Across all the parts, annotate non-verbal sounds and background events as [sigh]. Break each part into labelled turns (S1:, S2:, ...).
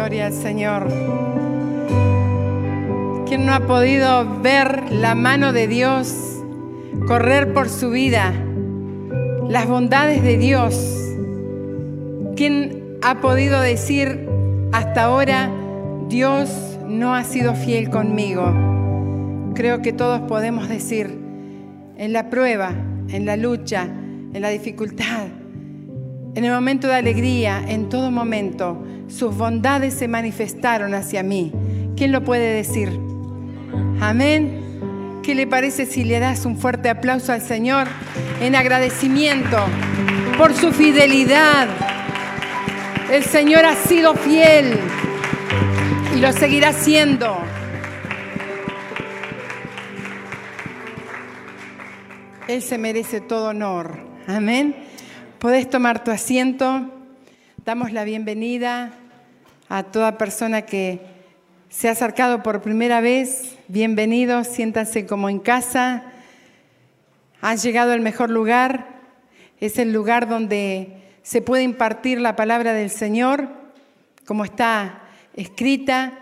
S1: Gloria al Señor. ¿Quién no ha podido ver la mano de Dios correr por su vida? Las bondades de Dios. ¿Quién ha podido decir hasta ahora, Dios no ha sido fiel conmigo? Creo que todos podemos decir, en la prueba, en la lucha, en la dificultad, en el momento de alegría, en todo momento, sus bondades se manifestaron hacia mí. ¿Quién lo puede decir? Amén. ¿Qué le parece si le das un fuerte aplauso al Señor en agradecimiento por su fidelidad? El Señor ha sido fiel y lo seguirá siendo. Él se merece todo honor. Amén. Podés tomar tu asiento. Damos la bienvenida a toda persona que se ha acercado por primera vez. Bienvenidos, siéntanse como en casa. Han llegado al mejor lugar. Es el lugar donde se puede impartir la palabra del Señor, como está escrita,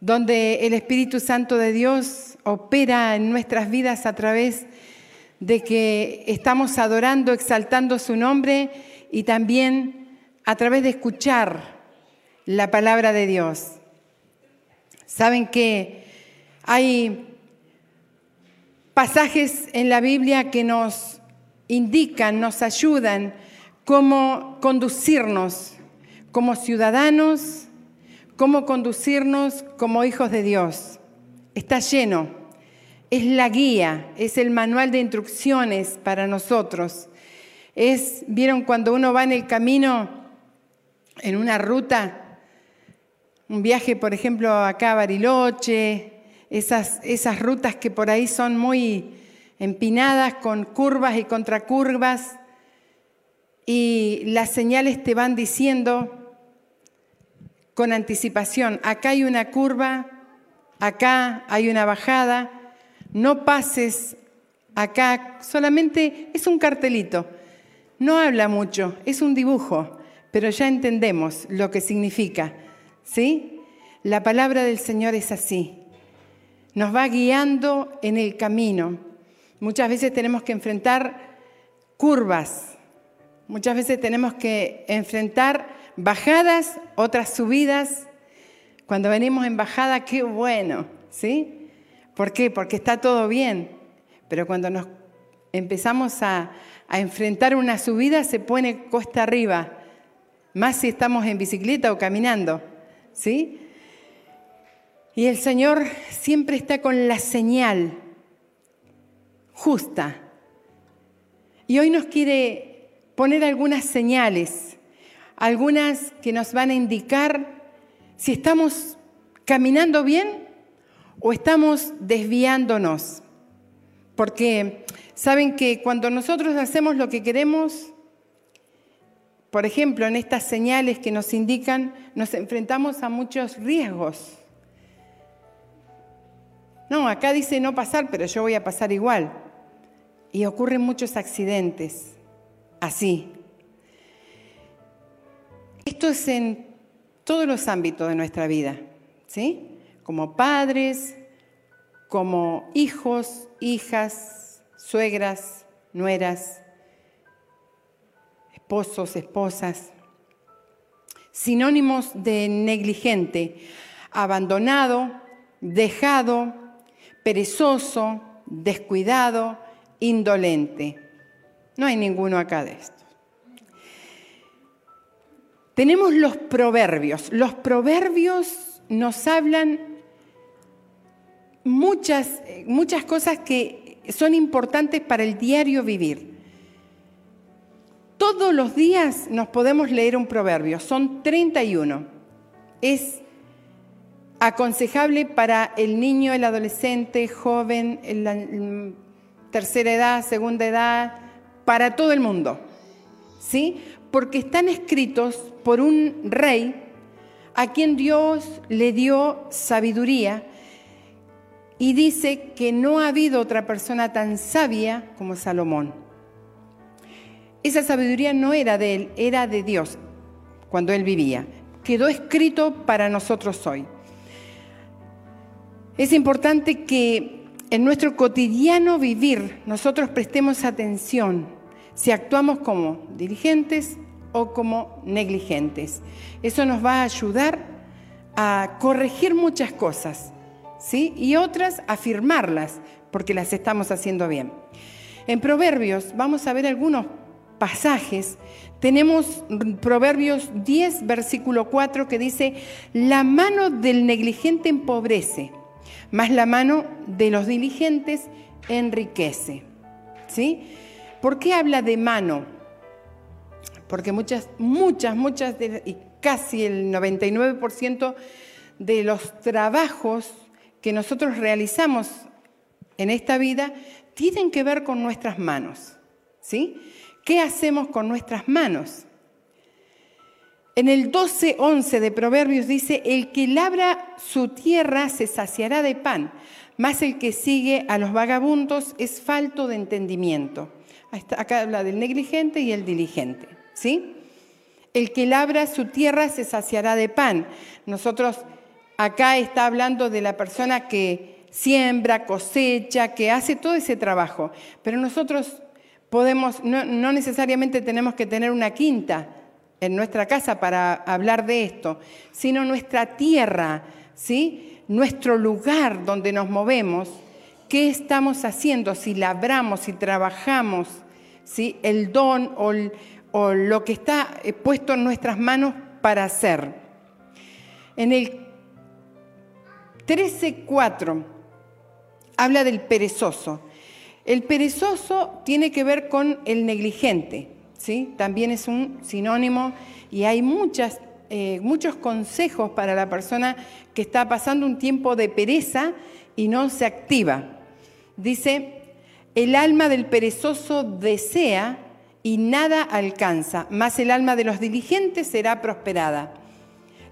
S1: donde el Espíritu Santo de Dios opera en nuestras vidas a través de que estamos adorando, exaltando su nombre y también a través de escuchar la palabra de Dios. Saben que hay pasajes en la Biblia que nos indican, nos ayudan cómo conducirnos como ciudadanos, cómo conducirnos como hijos de Dios. Está lleno, es la guía, es el manual de instrucciones para nosotros. Es, vieron cuando uno va en el camino, en una ruta, un viaje, por ejemplo, acá a Bariloche, esas, esas rutas que por ahí son muy empinadas, con curvas y contracurvas, y las señales te van diciendo con anticipación, acá hay una curva, acá hay una bajada, no pases acá, solamente es un cartelito, no habla mucho, es un dibujo, pero ya entendemos lo que significa. ¿Sí? La palabra del Señor es así. Nos va guiando en el camino. Muchas veces tenemos que enfrentar curvas. Muchas veces tenemos que enfrentar bajadas, otras subidas. Cuando venimos en bajada, qué bueno, ¿sí? ¿Por qué? Porque está todo bien. Pero cuando nos empezamos a, a enfrentar una subida, se pone costa arriba. Más si estamos en bicicleta o caminando. ¿sí? Y el Señor siempre está con la señal justa. Y hoy nos quiere poner algunas señales, algunas que nos van a indicar si estamos caminando bien o estamos desviándonos. Porque saben que cuando nosotros hacemos lo que queremos, por ejemplo, en estas señales que nos indican, nos enfrentamos a muchos riesgos. No, acá dice no pasar, pero yo voy a pasar igual. Y ocurren muchos accidentes así. Esto es en todos los ámbitos de nuestra vida, ¿sí? Como padres, como hijos, hijas, suegras, nueras, esposos, esposas. Sinónimos de negligente, abandonado, dejado, perezoso, descuidado, indolente. No hay ninguno acá de estos. Tenemos los proverbios. Los proverbios nos hablan muchas, muchas cosas que son importantes para el diario vivir. Todos los días nos podemos leer un proverbio, son 31. Es aconsejable para el niño, el adolescente, joven, la tercera edad, segunda edad, para todo el mundo. ¿Sí? Porque están escritos por un rey a quien Dios le dio sabiduría y dice que no ha habido otra persona tan sabia como Salomón. Esa sabiduría no era de él, era de Dios cuando él vivía. quedó escrito para nosotros hoy. Es importante que en nuestro cotidiano vivir nosotros prestemos atención si actuamos como dirigentes o como negligentes. Eso nos va a ayudar a corregir muchas cosas, ¿sí? Y otras afirmarlas, porque las estamos haciendo bien. En Proverbios vamos a ver algunos pasajes. Tenemos Proverbios 10, versículo 4, que dice, la mano del negligente empobrece, mas la mano de los diligentes enriquece. ¿Sí? ¿Por qué habla de mano? Porque muchas, muchas, muchas, y casi el 99% de los trabajos que nosotros realizamos en esta vida tienen que ver con nuestras manos. ¿Sí? ¿Qué hacemos con nuestras manos? En el 12:11 de Proverbios dice, el que labra su tierra se saciará de pan, mas el que sigue a los vagabundos es falto de entendimiento. Acá habla del negligente y el diligente, ¿sí? El que labra su tierra se saciará de pan. Nosotros, acá está hablando de la persona que siembra, cosecha, que hace todo ese trabajo. Pero nosotros podemos, no, necesariamente tenemos que tener una quinta, en nuestra casa para hablar de esto, sino nuestra tierra, ¿sí? nuestro lugar donde nos movemos, qué estamos haciendo, si labramos, si trabajamos, ¿sí? el don o, o lo que está eh, puesto en nuestras manos para hacer. En el 13.4 habla del perezoso. El perezoso tiene que ver con el negligente. También es un sinónimo y hay muchas, eh, muchos consejos para la persona que está pasando un tiempo de pereza y no se activa. Dice, el alma del perezoso desea y nada alcanza, más el alma de los diligentes será prosperada.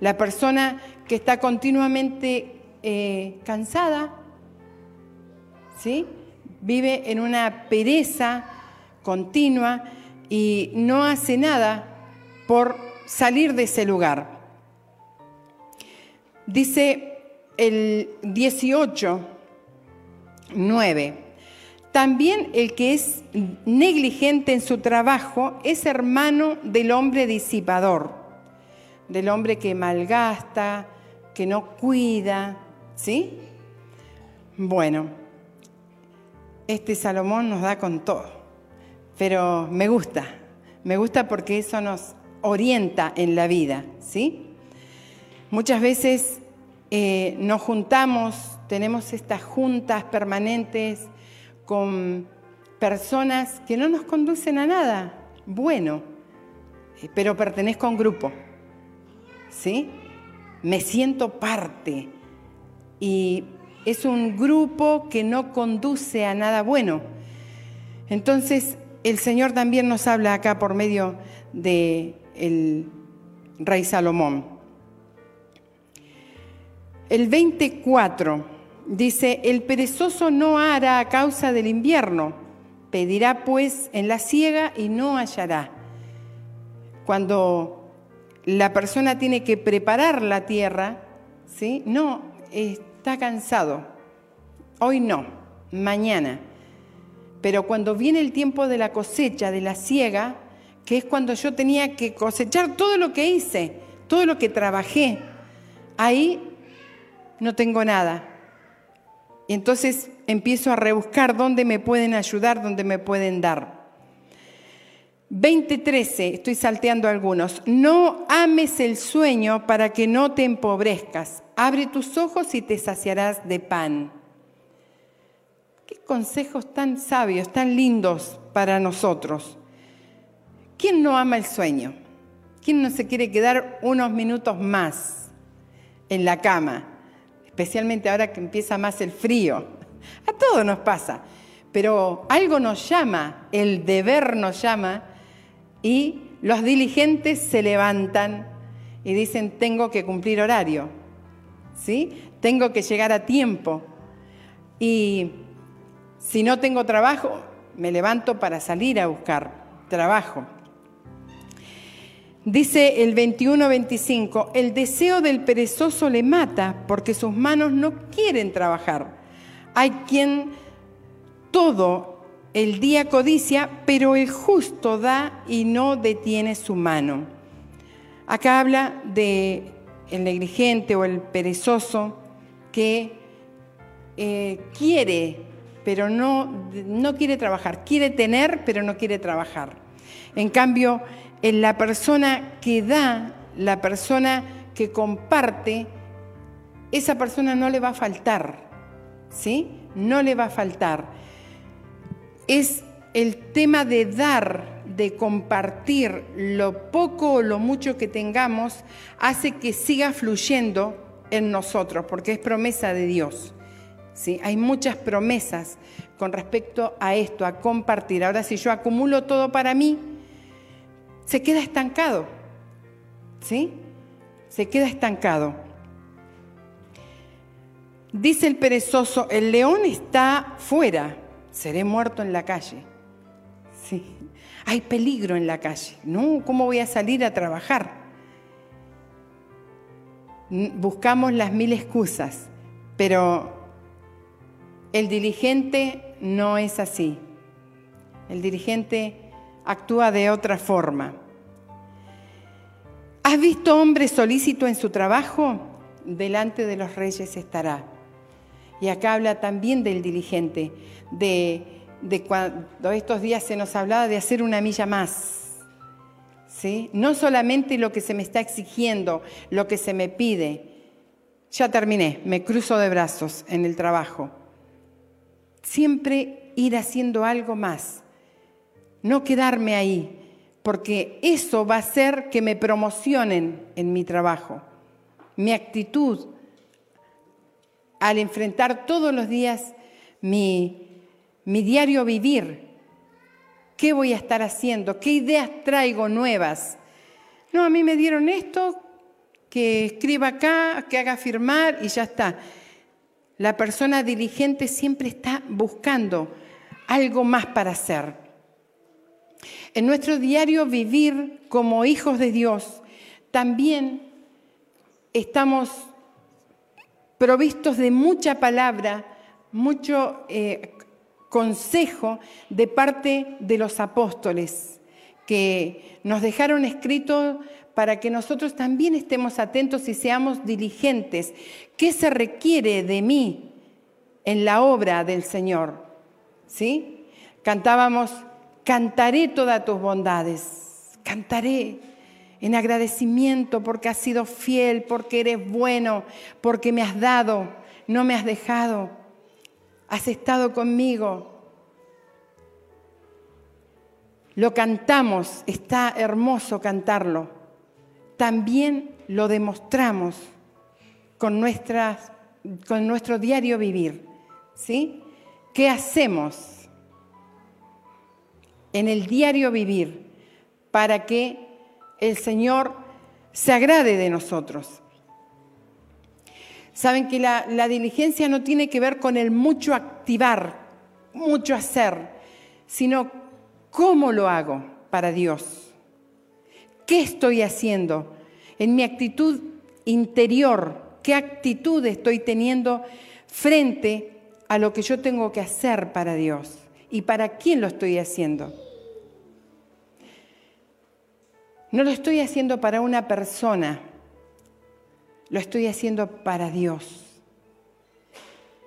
S1: La persona que está continuamente eh, cansada, ¿sí? vive en una pereza continua, y no hace nada por salir de ese lugar. Dice el 18, 9. También el que es negligente en su trabajo es hermano del hombre disipador, del hombre que malgasta, que no cuida, ¿sí? Bueno, este Salomón nos da con todo pero me gusta, me gusta porque eso nos orienta en la vida, ¿sí? Muchas veces eh, nos juntamos, tenemos estas juntas permanentes con personas que no nos conducen a nada bueno, eh, pero pertenezco a un grupo, ¿sí? Me siento parte y es un grupo que no conduce a nada bueno. Entonces, el Señor también nos habla acá por medio del el rey Salomón. El 24 dice, el perezoso no hará a causa del invierno, pedirá pues en la siega y no hallará. Cuando la persona tiene que preparar la tierra, ¿sí? No, está cansado. Hoy no, mañana. Pero cuando viene el tiempo de la cosecha, de la siega, que es cuando yo tenía que cosechar todo lo que hice, todo lo que trabajé, ahí no tengo nada. Y entonces empiezo a rebuscar dónde me pueden ayudar, dónde me pueden dar. 20.13, estoy salteando algunos. No ames el sueño para que no te empobrezcas. Abre tus ojos y te saciarás de pan consejos tan sabios, tan lindos para nosotros. ¿Quién no ama el sueño? ¿Quién no se quiere quedar unos minutos más en la cama? Especialmente ahora que empieza más el frío. A todos nos pasa. Pero algo nos llama, el deber nos llama y los diligentes se levantan y dicen, tengo que cumplir horario, ¿sí? Tengo que llegar a tiempo. Y si no tengo trabajo, me levanto para salir a buscar trabajo. Dice el 21-25, el deseo del perezoso le mata porque sus manos no quieren trabajar. Hay quien todo el día codicia, pero el justo da y no detiene su mano. Acá habla de el negligente o el perezoso que eh, quiere, pero no, no quiere trabajar. Quiere tener, pero no quiere trabajar. En cambio, en la persona que da, la persona que comparte, esa persona no le va a faltar, ¿sí? No le va a faltar. Es el tema de dar, de compartir lo poco o lo mucho que tengamos, hace que siga fluyendo en nosotros, porque es promesa de Dios. ¿sí? Hay muchas promesas con respecto a esto, a compartir. Ahora, si yo acumulo todo para mí, se queda estancado. ¿Sí? Se queda estancado. Dice el perezoso, el león está fuera, seré muerto en la calle. Sí. Hay peligro en la calle. No, ¿cómo voy a salir a trabajar? Buscamos las mil excusas, pero el dirigente no es así. El dirigente actúa de otra forma. ¿Has visto hombre solícito en su trabajo? Delante de los reyes estará. Y acá habla también del dirigente, de, cuando estos días se nos hablaba de hacer una milla más. ¿Sí? No solamente lo que se me está exigiendo, lo que se me pide. Ya terminé, me cruzo de brazos en el trabajo. Siempre ir haciendo algo más no quedarme ahí, porque eso va a hacer que me promocionen en mi trabajo. Mi actitud al enfrentar todos los días mi, mi diario vivir. ¿Qué voy a estar haciendo? ¿Qué ideas traigo nuevas? No, a mí me dieron esto, que escriba acá, que haga firmar y ya está. La persona diligente siempre está buscando algo más para hacer. En nuestro diario vivir como hijos de Dios, también estamos provistos de mucha palabra, mucho eh, consejo de parte de los apóstoles que nos dejaron escrito para que nosotros también estemos atentos y seamos diligentes. ¿Qué se requiere de mí en la obra del Señor? ¿Sí? Cantábamos Cantaré todas tus bondades, cantaré en agradecimiento porque has sido fiel, porque eres bueno, porque me has dado, no me has dejado, has estado conmigo. Lo cantamos, está hermoso cantarlo. También lo demostramos con, nuestras, con nuestro diario vivir. ¿Sí? ¿Qué hacemos? en el diario vivir para que el Señor se agrade de nosotros. Saben que la, diligencia no tiene que ver con el mucho activar, mucho hacer, sino cómo lo hago para Dios. ¿Qué estoy haciendo en mi actitud interior? ¿Qué actitud estoy teniendo frente a lo que yo tengo que hacer para Dios? ¿Y para quién lo estoy haciendo? No lo estoy haciendo para una persona, lo estoy haciendo para Dios.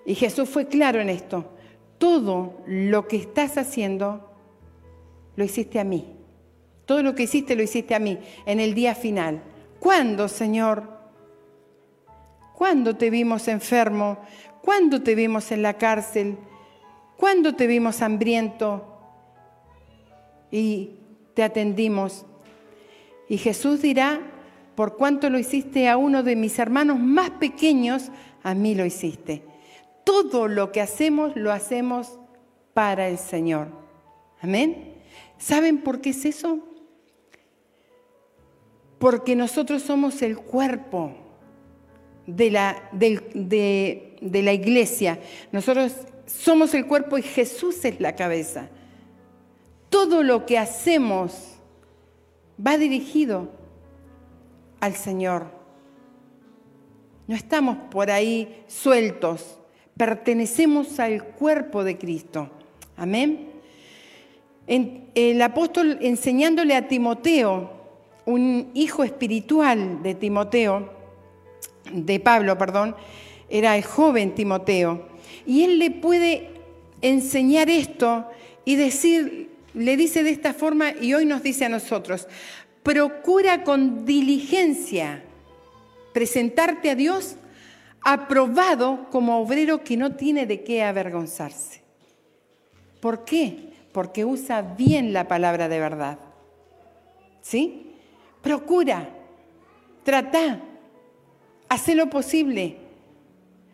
S1: Y Jesús fue claro en esto. Todo lo que estás haciendo, lo hiciste a mí. Todo lo que hiciste, lo hiciste a mí en el día final. ¿Cuándo, Señor? ¿Cuándo te vimos enfermo? ¿Cuándo te vimos en la cárcel? ¿Cuándo te vimos hambriento? Y te atendimos. Y Jesús dirá, por cuanto lo hiciste a uno de mis hermanos más pequeños, a mí lo hiciste. Todo lo que hacemos lo hacemos para el Señor. Amén. ¿Saben por qué es eso? Porque nosotros somos el cuerpo de la, iglesia. Nosotros somos el cuerpo y Jesús es la cabeza. Todo lo que hacemos va dirigido al Señor. No estamos por ahí sueltos, pertenecemos al cuerpo de Cristo. Amén. el apóstol enseñándole a Timoteo, un hijo espiritual de Timoteo, de Pablo, perdón, era el joven Timoteo, y él le puede enseñar esto y decir, le dice de esta forma y hoy nos dice a nosotros, procura con diligencia presentarte a Dios aprobado como obrero que no tiene de qué avergonzarse. ¿Por qué? Porque usa bien la palabra de verdad. ¿Sí? Procura, trata, hace lo posible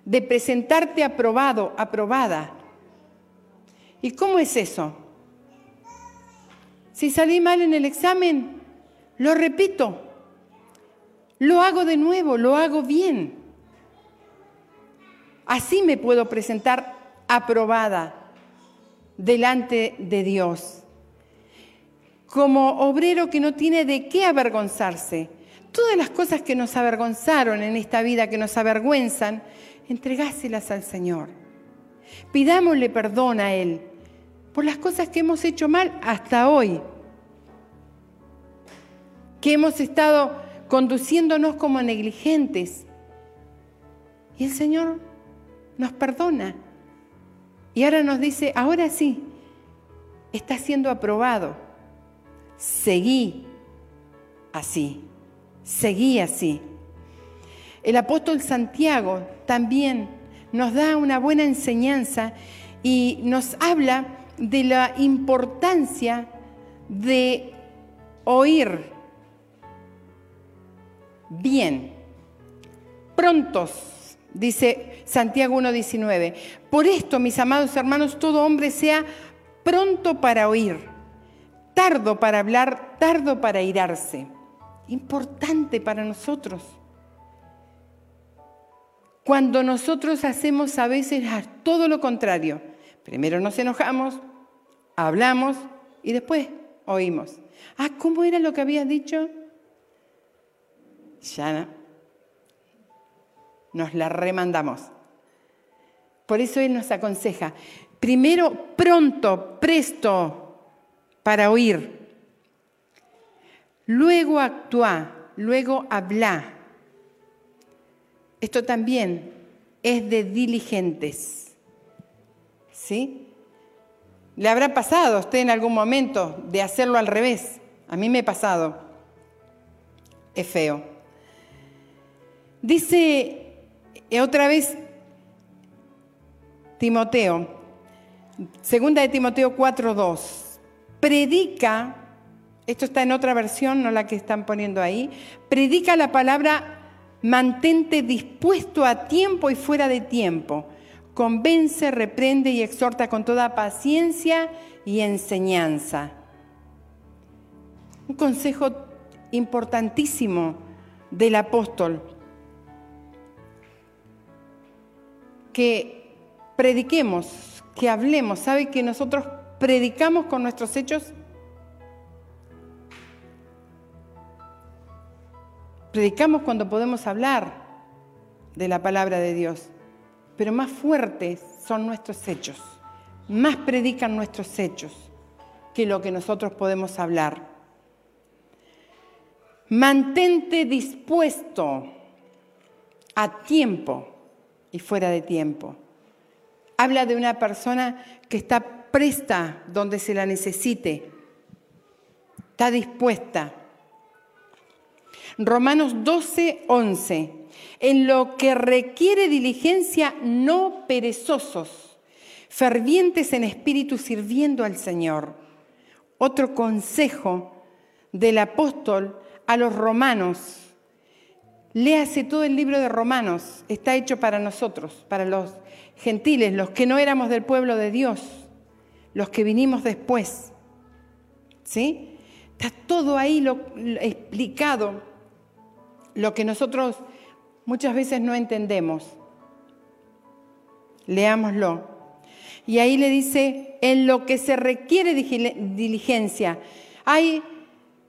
S1: de presentarte aprobado, aprobada. ¿Y cómo es eso? Si salí mal en el examen, lo repito, lo hago de nuevo, lo hago bien. Así me puedo presentar aprobada delante de Dios. Como obrero que no tiene de qué avergonzarse. Todas las cosas que nos avergonzaron en esta vida, que nos avergüenzan, entregáselas al Señor. Pidámosle perdón a Él por las cosas que hemos hecho mal hasta hoy que hemos estado conduciéndonos como negligentes. Y el Señor nos perdona. Y ahora nos dice, ahora sí, está siendo aprobado. Seguí así, seguí así. El apóstol Santiago también nos da una buena enseñanza y nos habla de la importancia de oír bien, prontos, dice Santiago 1.19. Por esto, mis amados hermanos, todo hombre sea pronto para oír, tardo para hablar, tardo para irarse. Importante para nosotros. Cuando nosotros hacemos a veces todo lo contrario. Primero nos enojamos, hablamos y después oímos. Ah, ¿cómo era lo que habías dicho? ya nos la remandamos. Por eso Él nos aconseja, primero pronto, presto para oír, luego actúa, luego habla. Esto también es de diligentes. ¿Sí? ¿Le habrá pasado a usted en algún momento de hacerlo al revés? A mí me ha pasado. Es feo. Dice eh, otra vez Timoteo, segunda de Timoteo 4.2, predica, esto está en otra versión, no la que están poniendo ahí, predica la palabra mantente dispuesto a tiempo y fuera de tiempo, convence, reprende y exhorta con toda paciencia y enseñanza. Un consejo importantísimo del apóstol que prediquemos, que hablemos. ¿Sabe que nosotros predicamos con nuestros hechos? Predicamos cuando podemos hablar de la palabra de Dios, pero más fuertes son nuestros hechos. Más predican nuestros hechos que lo que nosotros podemos hablar. Mantente dispuesto a tiempo y fuera de tiempo. Habla de una persona que está presta donde se la necesite, está dispuesta. Romanos 12, 11. En lo que requiere diligencia, no perezosos, fervientes en espíritu sirviendo al Señor. Otro consejo del apóstol a los romanos Léase todo el libro de Romanos, está hecho para nosotros, para los gentiles, los que no éramos del pueblo de Dios, los que vinimos después. ¿Sí? Está todo ahí lo, explicado, lo que nosotros muchas veces no entendemos. Leámoslo. Y ahí le dice, en lo que se requiere diligencia. Hay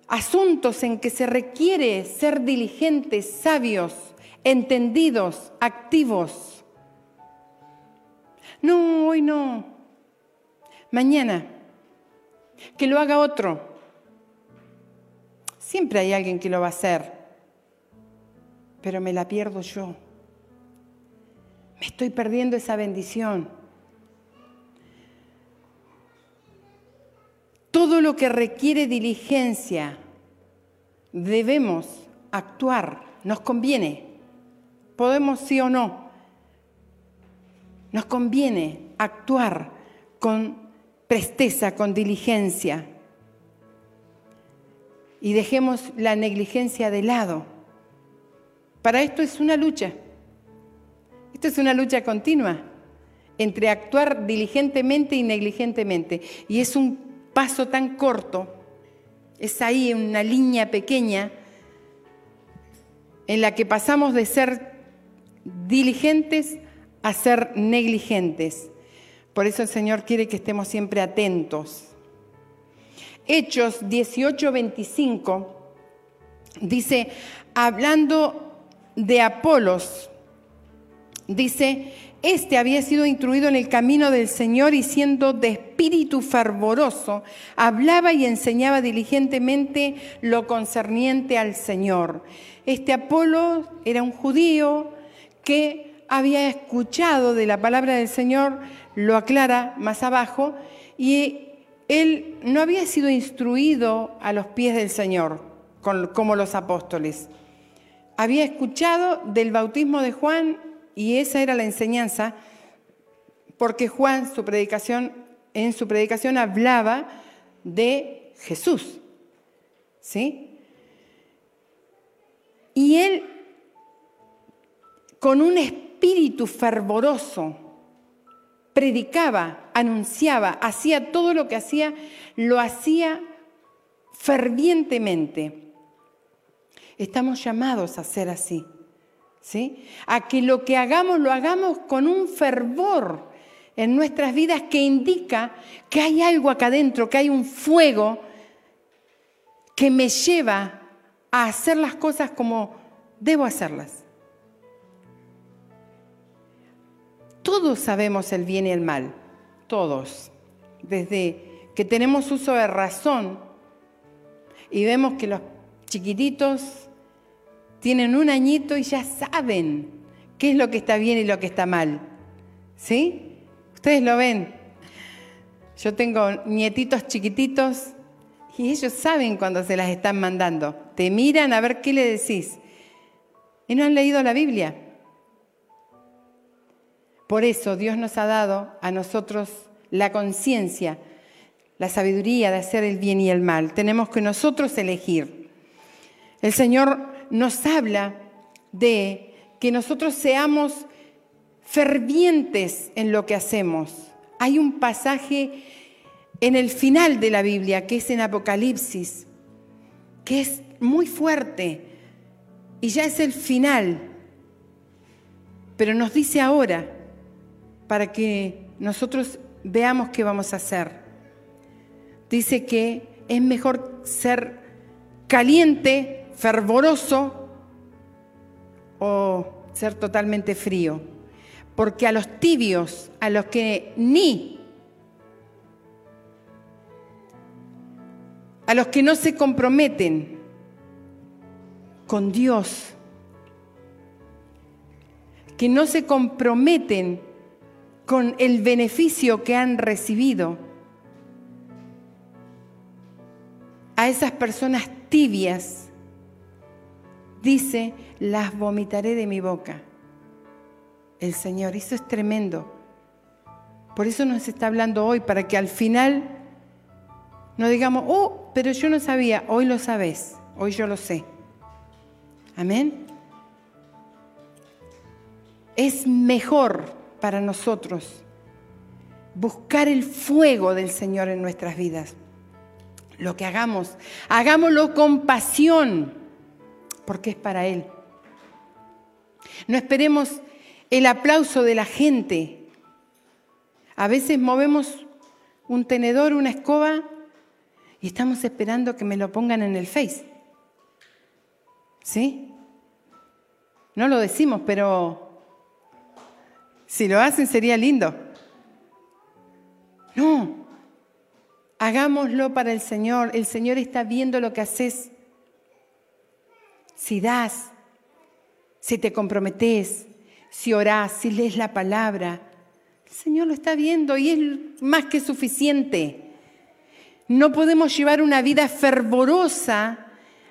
S1: asuntos en que se requiere ser diligentes, sabios, entendidos, activos. No, hoy no. Mañana. Que lo haga otro. Siempre hay alguien que lo va a hacer, pero me la pierdo yo. Me estoy perdiendo esa bendición. Todo lo que requiere diligencia, debemos actuar, nos conviene. Podemos sí o no. Nos conviene actuar con presteza, con diligencia y dejemos la negligencia de lado. Para esto es una lucha. Esto es una lucha continua entre actuar diligentemente y negligentemente. Y es un paso tan corto, es ahí una línea pequeña en la que pasamos de ser diligentes a ser negligentes. Por eso el Señor quiere que estemos siempre atentos Hechos 18:25 dice, hablando de Apolos, dice, este había sido instruido en el camino del Señor y siendo de espíritu fervoroso, hablaba y enseñaba diligentemente lo concerniente al Señor. Este Apolo era un judío que había escuchado de la palabra del Señor, lo aclara más abajo, y él no había sido instruido a los pies del Señor como los apóstoles. Había escuchado del bautismo de Juan y esa era la enseñanza, porque Juan su predicación, en su predicación hablaba de Jesús. ¿Sí? Y él, con un espíritu fervoroso, predicaba, anunciaba, hacía todo lo que hacía, lo hacía fervientemente. Estamos llamados a ser así, ¿sí? A que lo que hagamos lo hagamos con un fervor en nuestras vidas que indica que hay algo acá adentro, que hay un fuego que me lleva a hacer las cosas como debo hacerlas. Todos sabemos el bien y el mal, todos. Desde que tenemos uso de razón y vemos que los chiquititos tienen un añito y ya saben qué es lo que está bien y lo que está mal. ¿Sí? Ustedes lo ven. Yo tengo nietitos chiquititos y ellos saben cuando se las están mandando. Te miran a ver qué le decís. Y no han leído la Biblia. Por eso Dios nos ha dado a nosotros la conciencia, la sabiduría de hacer el bien y el mal. Tenemos que nosotros elegir. El Señor nos habla de que nosotros seamos fervientes en lo que hacemos. Hay un pasaje en el final de la Biblia, que es en Apocalipsis, que es muy fuerte y ya es el final, pero nos dice ahora, para que nosotros veamos qué vamos a hacer. Dice que es mejor ser caliente, fervoroso o ser totalmente frío. Porque a los tibios, a los que ni, a los que no se comprometen con Dios, que no se comprometen con el beneficio que han recibido. A esas personas tibias, dice, las vomitaré de mi boca. El Señor, eso es tremendo. Por eso nos está hablando hoy, para que al final no digamos, oh, pero yo no sabía, hoy lo sabes, hoy yo lo sé. Amén. Es mejor para nosotros buscar el fuego del Señor en nuestras vidas. Lo que hagamos, hagámoslo con pasión, porque es para Él. No esperemos el aplauso de la gente. A veces movemos un tenedor, una escoba, Y estamos esperando que me lo pongan en el Face. ¿Sí? No lo decimos, pero si lo hacen sería lindo. No, hagámoslo para el Señor. El Señor está viendo lo que haces. Si das, si te comprometes, si orás, si lees la palabra, el Señor lo está viendo y es más que suficiente. No podemos llevar una vida fervorosa,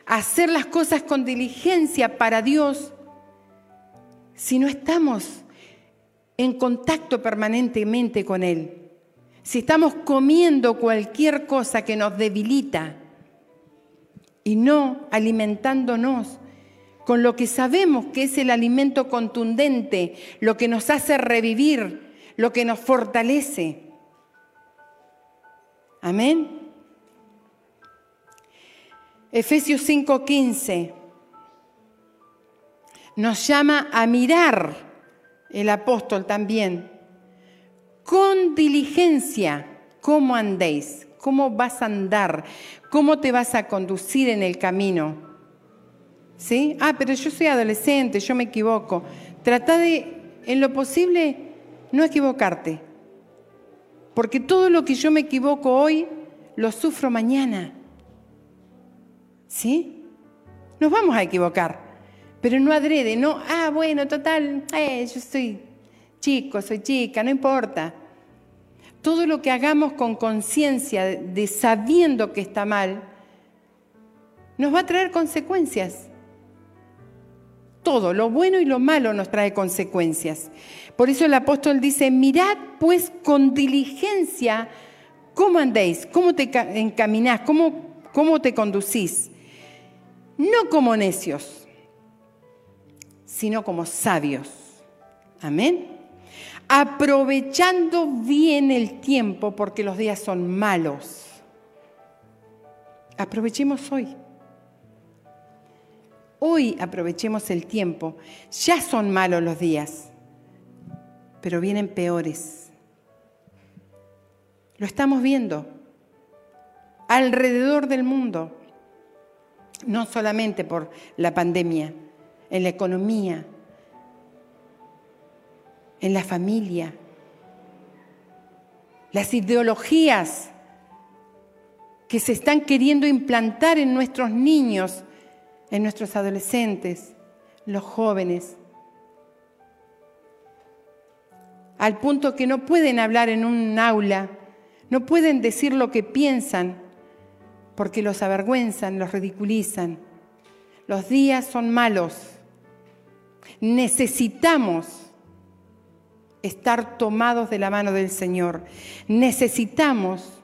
S1: hacer las cosas con diligencia para Dios, si no estamos en contacto permanentemente con Él. Si estamos comiendo cualquier cosa que nos debilita y no alimentándonos con lo que sabemos que es el alimento contundente, lo que nos hace revivir, lo que nos fortalece. Amén. Efesios 5:15 nos llama a mirar, el apóstol también, con diligencia cómo andéis, cómo vas a andar, cómo te vas a conducir en el camino. ¿Sí? Ah, pero yo soy adolescente, yo me equivoco. Trata de, en lo posible, no equivocarte. Porque todo lo que yo me equivoco hoy, lo sufro mañana. ¿Sí? Nos vamos a equivocar, pero no adrede, no, ah, bueno, total, eh, yo soy chico, soy chica, no importa. Todo lo que hagamos con conciencia de sabiendo que está mal, nos va a traer consecuencias. Todo, lo bueno y lo malo nos trae consecuencias. Por eso el apóstol dice, mirad pues con diligencia cómo andéis, cómo te encaminás, cómo, cómo te conducís no como necios, sino como sabios. Amén. Aprovechando bien el tiempo porque los días son malos. Aprovechemos hoy. Hoy aprovechemos el tiempo. Ya son malos los días, pero vienen peores. Lo estamos viendo alrededor del mundo no solamente por la pandemia, en la economía, en la familia, las ideologías que se están queriendo implantar en nuestros niños, en nuestros adolescentes, los jóvenes, al punto que no pueden hablar en un aula, no pueden decir lo que piensan, porque los avergüenzan, los ridiculizan. Los días son malos. Necesitamos estar tomados de la mano del Señor. Necesitamos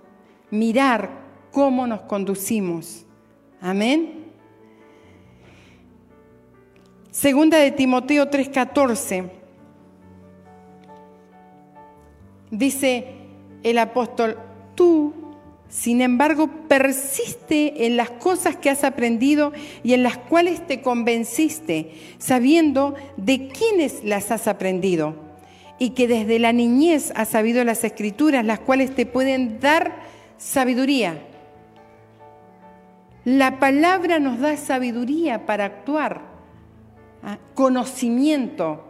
S1: mirar cómo nos conducimos. Amén. Segunda de Timoteo 3:14. Dice el apóstol, tú sin embargo, persiste en las cosas que has aprendido y en las cuales te convenciste, sabiendo de quiénes las has aprendido y que desde la niñez has sabido las escrituras, las cuales te pueden dar sabiduría. La palabra nos da sabiduría para actuar, ¿ah? conocimiento,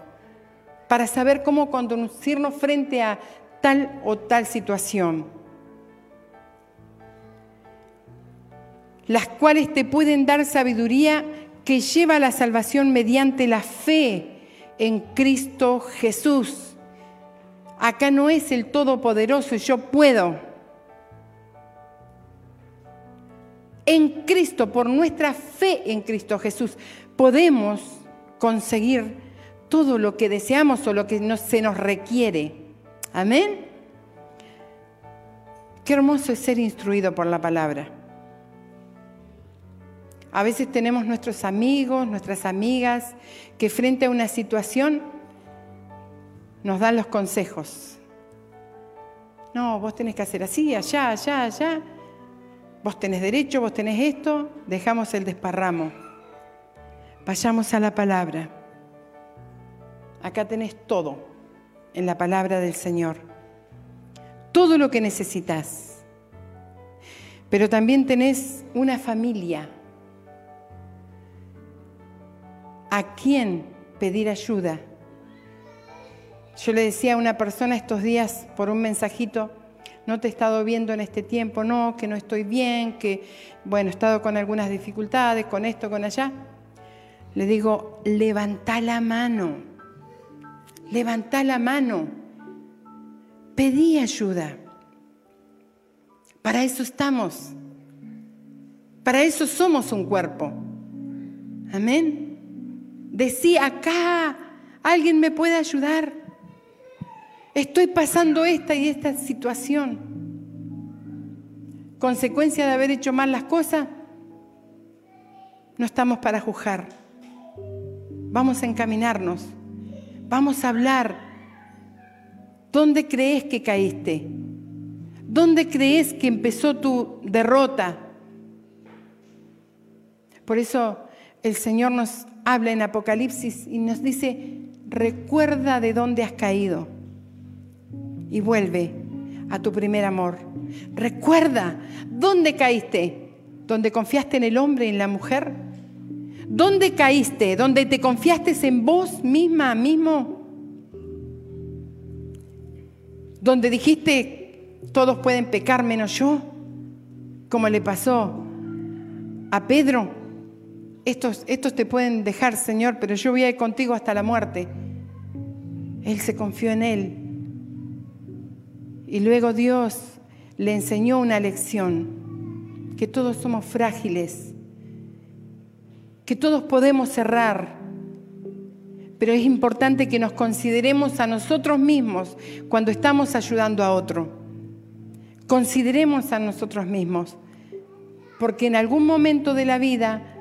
S1: para saber cómo conducirnos frente a tal o tal situación. las cuales te pueden dar sabiduría que lleva a la salvación mediante la fe en Cristo Jesús. Acá no es el Todopoderoso, yo puedo. En Cristo, por nuestra fe en Cristo Jesús, podemos conseguir todo lo que deseamos o lo que se nos requiere. Amén. Qué hermoso es ser instruido por la palabra. A veces tenemos nuestros amigos, nuestras amigas, que frente a una situación nos dan los consejos. No, vos tenés que hacer así, allá, allá, allá. Vos tenés derecho, vos tenés esto. Dejamos el desparramo. Vayamos a la palabra. Acá tenés todo en la palabra del Señor. Todo lo que necesitas. pero también tenés una familia. ¿A quién pedir ayuda? Yo le decía a una persona estos días por un mensajito, no te he estado viendo en este tiempo, no, que no estoy bien, que, bueno, he estado con algunas dificultades, con esto, con allá. Le digo, levanta la mano, levanta la mano, pedí ayuda. Para eso estamos, para eso somos un cuerpo. Amén. Decí, acá alguien me puede ayudar. Estoy pasando esta y esta situación. Consecuencia de haber hecho mal las cosas, no estamos para juzgar. Vamos a encaminarnos. Vamos a hablar. ¿Dónde crees que caíste? ¿Dónde crees que empezó tu derrota? Por eso el Señor nos habla en Apocalipsis y nos dice, recuerda de dónde has caído y vuelve a tu primer amor. Recuerda dónde caíste, donde confiaste en el hombre y en la mujer. ¿Dónde caíste? ¿Dónde te confiaste en vos misma, mismo? ¿Donde dijiste todos pueden pecar menos yo? Como le pasó a Pedro. Estos, estos te pueden dejar, Señor, pero yo voy a ir contigo hasta la muerte. Él se confió en Él y luego Dios le enseñó una lección, que todos somos frágiles, que todos podemos cerrar, pero es importante que nos consideremos a nosotros mismos cuando estamos ayudando a otro. Consideremos a nosotros mismos, porque en algún momento de la vida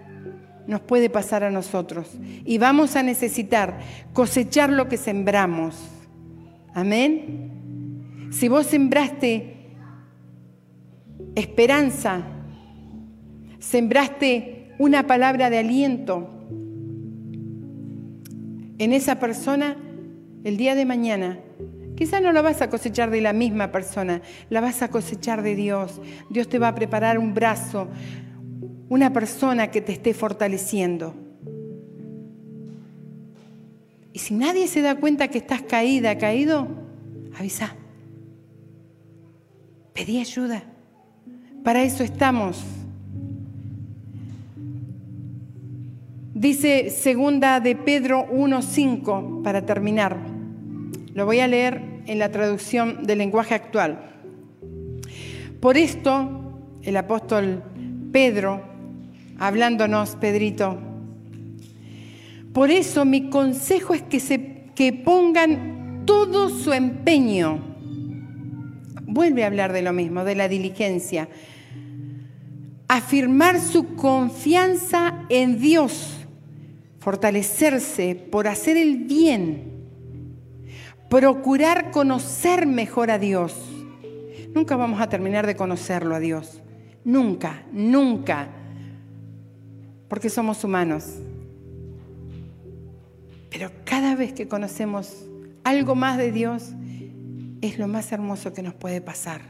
S1: nos puede pasar a nosotros y vamos a necesitar cosechar lo que sembramos. Amén. Si vos sembraste esperanza, sembraste una palabra de aliento en esa persona, el día de mañana, quizá no la vas a cosechar de la misma persona, la vas a cosechar de Dios. Dios te va a preparar un brazo, una persona que te esté fortaleciendo. Y si nadie se da cuenta que estás caída, caído, avisa. Pedí ayuda. Para eso estamos. Dice segunda de Pedro 1.5, para terminar. Lo voy a leer en la traducción del lenguaje actual. Por esto, el apóstol Pedro, hablándonos, Pedrito, por eso mi consejo es que, se, que pongan todo su empeño vuelve a hablar de lo mismo, de la diligencia. Afirmar su confianza en Dios, fortalecerse por hacer el bien, procurar conocer mejor a Dios. Nunca vamos a terminar de conocerlo a Dios. Nunca, nunca. Porque somos humanos. Pero cada vez que conocemos algo más de Dios, es lo más hermoso que nos puede pasar.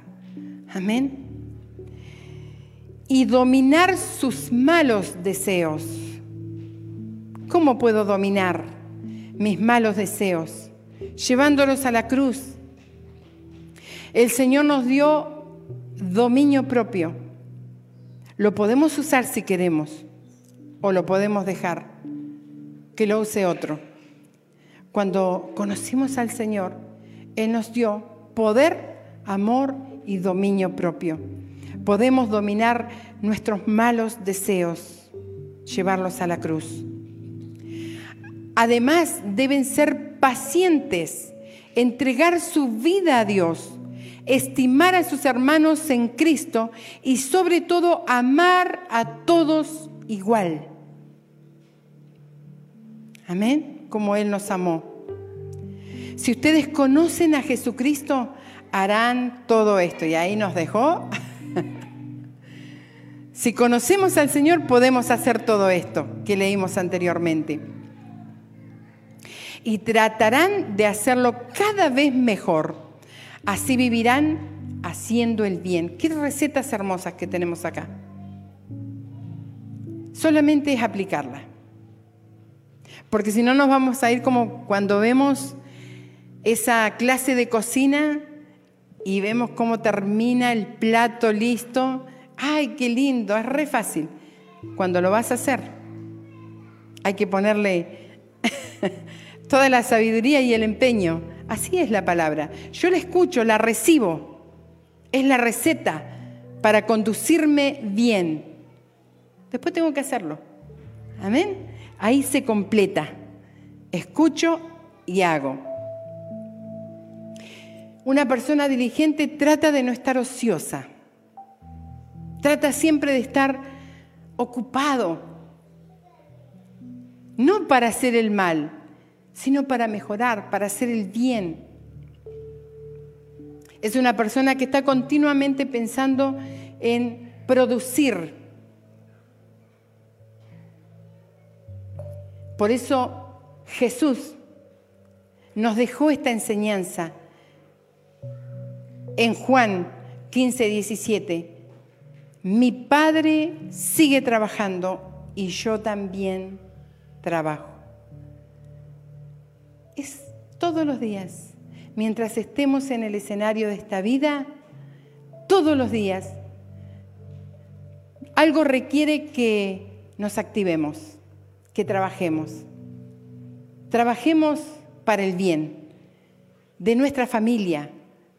S1: Amén. Y dominar sus malos deseos. ¿Cómo puedo dominar mis malos deseos? Llevándolos a la cruz. El Señor nos dio dominio propio. Lo podemos usar si queremos o lo podemos dejar que lo use otro. Cuando conocimos al Señor, él nos dio poder, amor y dominio propio. Podemos dominar nuestros malos deseos, llevarlos a la cruz. Además, deben ser pacientes, entregar su vida a Dios, estimar a sus hermanos en Cristo y sobre todo amar a todos igual. Amén, como Él nos amó. Si ustedes conocen a Jesucristo, harán todo esto. Y ahí nos dejó. [laughs] si conocemos al Señor, podemos hacer todo esto que leímos anteriormente. Y tratarán de hacerlo cada vez mejor. Así vivirán haciendo el bien. Qué recetas hermosas que tenemos acá. Solamente es aplicarla. Porque si no nos vamos a ir como cuando vemos esa clase de cocina y vemos cómo termina el plato listo. ¡Ay, qué lindo! Es re fácil. Cuando lo vas a hacer, hay que ponerle [laughs] toda la sabiduría y el empeño. Así es la palabra. Yo la escucho, la recibo. Es la receta para conducirme bien. Después tengo que hacerlo. Amén. Ahí se completa. Escucho y hago. Una persona diligente trata de no estar ociosa. Trata siempre de estar ocupado. No para hacer el mal, sino para mejorar, para hacer el bien. Es una persona que está continuamente pensando en producir. Por eso Jesús nos dejó esta enseñanza en Juan 15, 17. Mi Padre sigue trabajando y yo también trabajo. Es todos los días, mientras estemos en el escenario de esta vida, todos los días, algo requiere que nos activemos, que trabajemos. Trabajemos para el bien de nuestra familia,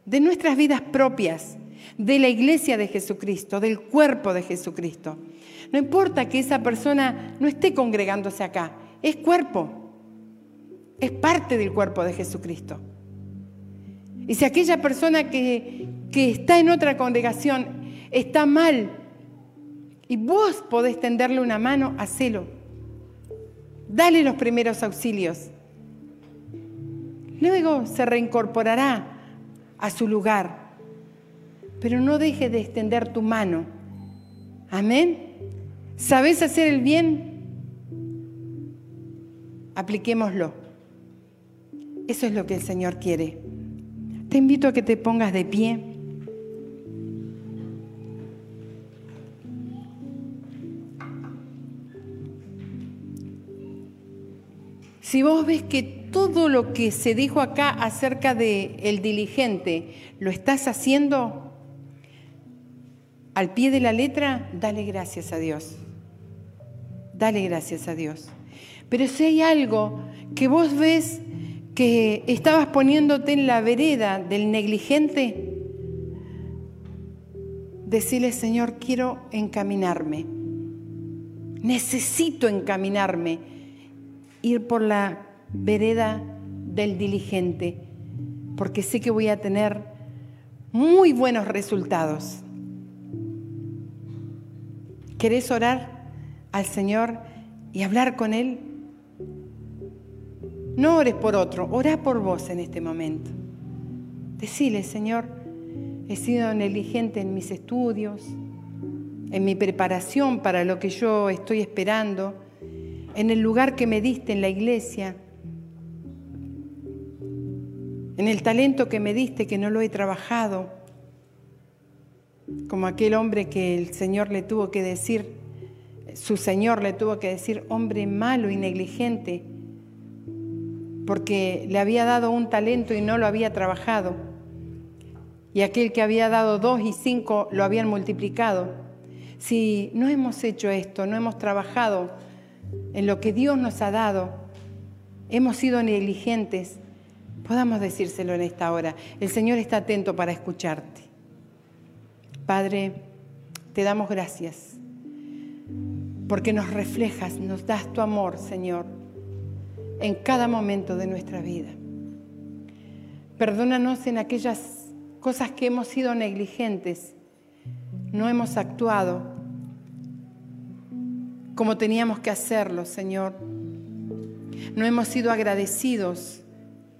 S1: de nuestras vidas propias, de la iglesia de Jesucristo, del cuerpo de Jesucristo. No importa que esa persona no esté congregándose acá, es cuerpo, es parte del cuerpo de Jesucristo. Y si aquella persona que, que está en otra congregación está mal y vos podés tenderle una mano, hacelo. Dale los primeros auxilios. Luego se reincorporará a su lugar. Pero no dejes de extender tu mano. Amén. ¿Sabes hacer el bien? Apliquémoslo. Eso es lo que el Señor quiere. Te invito a que te pongas de pie. Si vos ves que todo lo que se dijo acá acerca de el diligente lo estás haciendo al pie de la letra, dale gracias a Dios. Dale gracias a Dios. Pero si hay algo que vos ves que estabas poniéndote en la vereda del negligente, decirle, Señor, quiero encaminarme. Necesito encaminarme, ir por la vereda del diligente, porque sé que voy a tener muy buenos resultados. ¿Querés orar al Señor y hablar con Él? No ores por otro, ora por vos en este momento. Decile, Señor, he sido negligente en mis estudios, en mi preparación para lo que yo estoy esperando, en el lugar que me diste en la iglesia en el talento que me diste que no lo he trabajado, como aquel hombre que el Señor le tuvo que decir, su Señor le tuvo que decir, hombre malo y negligente, porque le había dado un talento y no lo había trabajado, y aquel que había dado dos y cinco lo habían multiplicado. Si no hemos hecho esto, no hemos trabajado en lo que Dios nos ha dado, hemos sido negligentes, podamos decírselo en esta hora. El Señor está atento para escucharte. Padre, te damos gracias porque nos reflejas, nos das tu amor, Señor, en cada momento de nuestra vida. Perdónanos en aquellas cosas que hemos sido negligentes, no hemos actuado como teníamos que hacerlo, Señor. No hemos sido agradecidos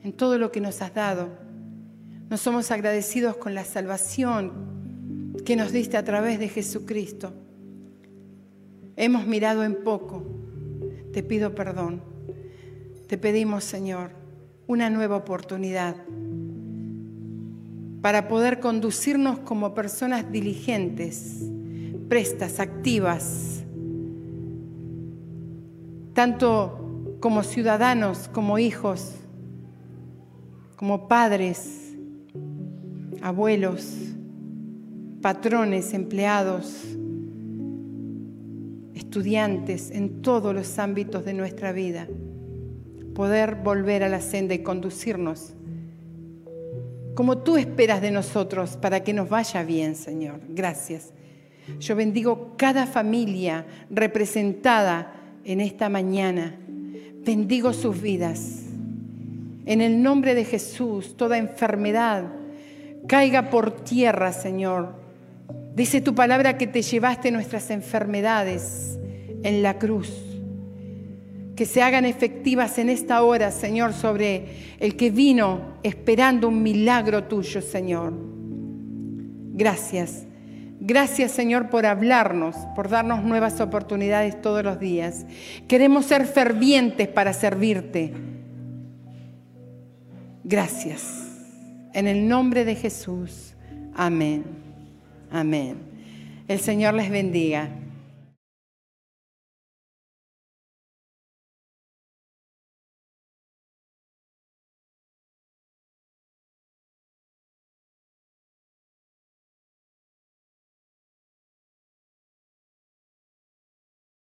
S1: en todo lo que nos has dado. No somos agradecidos con la salvación que nos diste a través de Jesucristo. Hemos mirado en poco. Te pido perdón. Te pedimos, Señor, una nueva oportunidad. para poder conducirnos como personas diligentes, prestas, activas, tanto como ciudadanos, como hijos, como padres, abuelos, patrones, empleados, estudiantes, en todos los ámbitos de nuestra vida, poder volver a la senda y conducirnos como tú esperas de nosotros para que nos vaya bien, Señor. Gracias. Yo bendigo cada familia representada en esta mañana. Bendigo sus vidas. En el nombre de Jesús, toda enfermedad caiga por tierra, Señor. Dice tu palabra que te llevaste nuestras enfermedades en la cruz. Que se hagan efectivas en esta hora, Señor, sobre el que vino esperando un milagro tuyo, Señor. Gracias. Gracias Señor por hablarnos, por darnos nuevas oportunidades todos los días. Queremos ser fervientes para servirte. Gracias. En el nombre de Jesús. Amén. Amén. El Señor les bendiga.